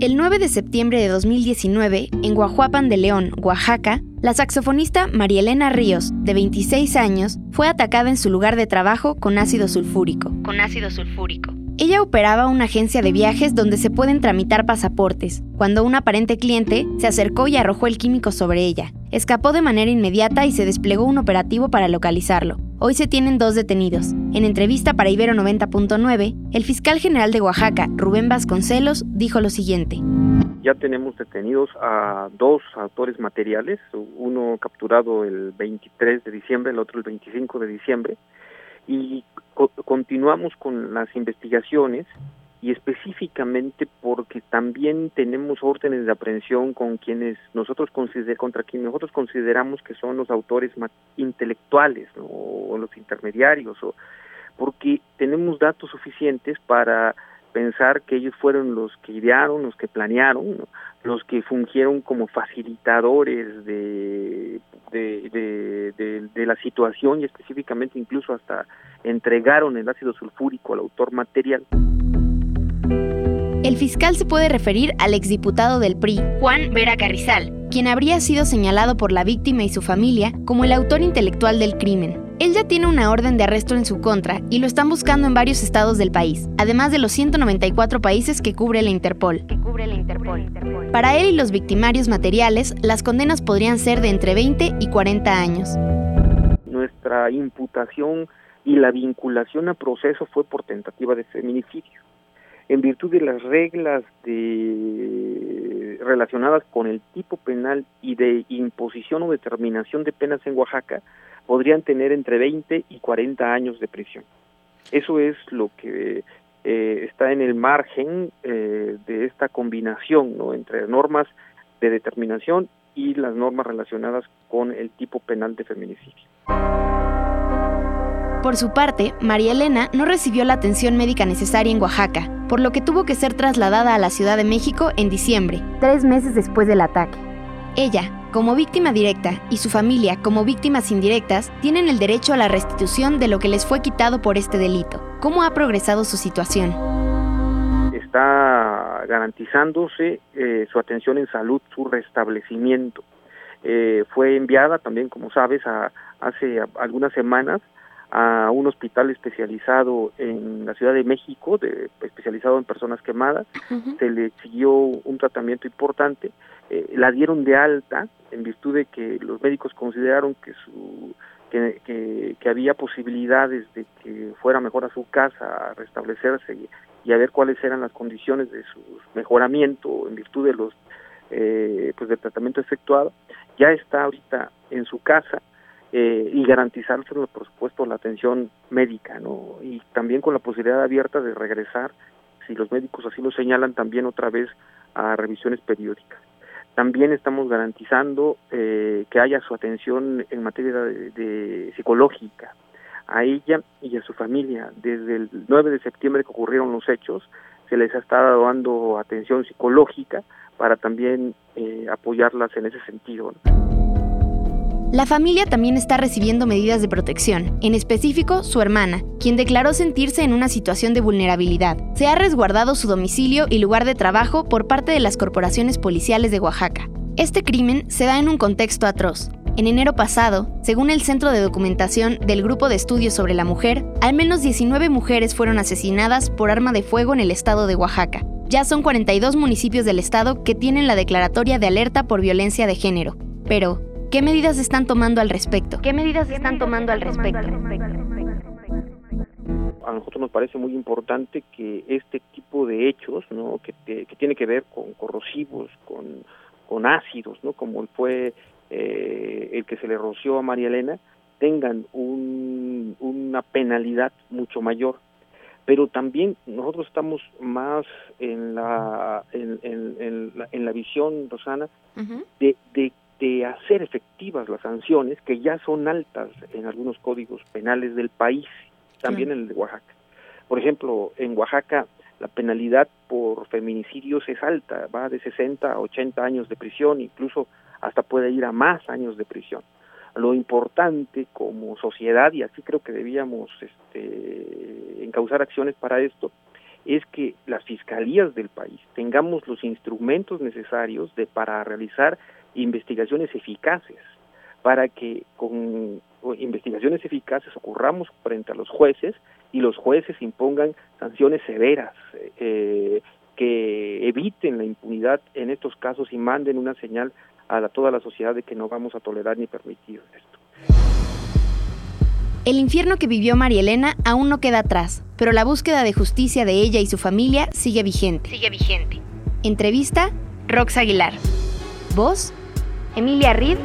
El 9 de septiembre de 2019, en Guajuapan de León, Oaxaca, la saxofonista María Elena Ríos, de 26 años, fue atacada en su lugar de trabajo con ácido sulfúrico. Con ácido sulfúrico. Ella operaba una agencia de viajes donde se pueden tramitar pasaportes, cuando un aparente cliente se acercó y arrojó el químico sobre ella. Escapó de manera inmediata y se desplegó un operativo para localizarlo. Hoy se tienen dos detenidos. En entrevista para Ibero 90.9, el fiscal general de Oaxaca, Rubén Vasconcelos, dijo lo siguiente. Ya tenemos detenidos a dos autores materiales, uno capturado el 23 de diciembre, el otro el 25 de diciembre, y continuamos con las investigaciones y específicamente porque también tenemos órdenes de aprehensión con quienes nosotros consider, contra quienes nosotros consideramos que son los autores intelectuales o los intermediarios o porque tenemos datos suficientes para pensar que ellos fueron los que idearon, los que planearon, los que fungieron como facilitadores de de, de, la situación y específicamente incluso hasta entregaron el ácido sulfúrico al autor material. El fiscal se puede referir al exdiputado del PRI, Juan Vera Carrizal, quien habría sido señalado por la víctima y su familia como el autor intelectual del crimen. Él ya tiene una orden de arresto en su contra y lo están buscando en varios estados del país, además de los 194 países que cubre la Interpol. Para él y los victimarios materiales, las condenas podrían ser de entre 20 y 40 años. Nuestra imputación y la vinculación a proceso fue por tentativa de feminicidio en virtud de las reglas de, relacionadas con el tipo penal y de imposición o determinación de penas en Oaxaca, podrían tener entre 20 y 40 años de prisión. Eso es lo que eh, está en el margen eh, de esta combinación ¿no? entre normas de determinación y las normas relacionadas con el tipo penal de feminicidio. Por su parte, María Elena no recibió la atención médica necesaria en Oaxaca, por lo que tuvo que ser trasladada a la Ciudad de México en diciembre, tres meses después del ataque. Ella, como víctima directa, y su familia, como víctimas indirectas, tienen el derecho a la restitución de lo que les fue quitado por este delito. ¿Cómo ha progresado su situación? Está garantizándose eh, su atención en salud, su restablecimiento. Eh, fue enviada también, como sabes, a, hace algunas semanas a un hospital especializado en la Ciudad de México, de, especializado en personas quemadas, se le siguió un tratamiento importante, eh, la dieron de alta en virtud de que los médicos consideraron que su que, que, había posibilidades de que fuera mejor a su casa a restablecerse y, y, a ver cuáles eran las condiciones de su mejoramiento en virtud de los eh, pues del tratamiento efectuado. Ya está ahorita en su casa eh, y garantizárselo, por supuesto, la atención médica, ¿no? Y también con la posibilidad abierta de regresar, si los médicos así lo señalan, también otra vez a revisiones periódicas. También estamos garantizando eh, que haya su atención en materia de, psicológica a ella y a su familia. Desde el 9 de septiembre que ocurrieron los hechos, se les ha estado dando atención psicológica para también eh, apoyarlas en ese sentido. La familia también está recibiendo medidas de protección, en específico su hermana, quien declaró sentirse en una situación de vulnerabilidad. Se ha resguardado su domicilio y lugar de trabajo por parte de las corporaciones policiales de Oaxaca. Este crimen se da en un contexto atroz. En enero pasado, según el Centro de Documentación del Grupo de Estudios sobre la Mujer, al menos 19 mujeres fueron asesinadas por arma de fuego en el estado de Oaxaca. Ya son 42 municipios del estado que tienen la declaratoria de alerta por violencia de género. Pero, ¿Qué medidas están tomando al respecto? ¿Qué medidas están tomando al respecto? A nosotros nos parece muy importante que este tipo de hechos, ¿no? que, que tiene que ver con corrosivos, con, con ácidos, ¿no? como fue eh, el que se le roció a María Elena, tengan un, una penalidad mucho mayor. Pero también nosotros estamos más en la en, en, la, en la, visión, Rosana, de, de de hacer efectivas las sanciones que ya son altas en algunos códigos penales del país, también en el de Oaxaca. Por ejemplo, en Oaxaca la penalidad por feminicidios es alta, va de 60 a 80 años de prisión, incluso hasta puede ir a más años de prisión. Lo importante como sociedad, y así creo que debíamos este, encauzar acciones para esto, es que las fiscalías del país tengamos los instrumentos necesarios de para realizar investigaciones eficaces, para que con investigaciones eficaces ocurramos frente a los jueces y los jueces impongan sanciones severas eh, que eviten la impunidad en estos casos y manden una señal a toda la sociedad de que no vamos a tolerar ni permitir esto. El infierno que vivió María Elena aún no queda atrás, pero la búsqueda de justicia de ella y su familia sigue vigente. Sigue vigente. Entrevista, Rox Aguilar. Voz, Emilia Rid.